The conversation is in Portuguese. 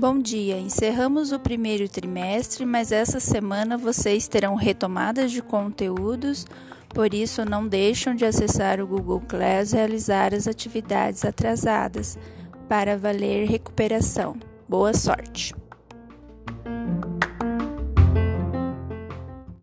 Bom dia, encerramos o primeiro trimestre, mas essa semana vocês terão retomadas de conteúdos, por isso não deixam de acessar o Google Class e realizar as atividades atrasadas para valer recuperação. Boa sorte!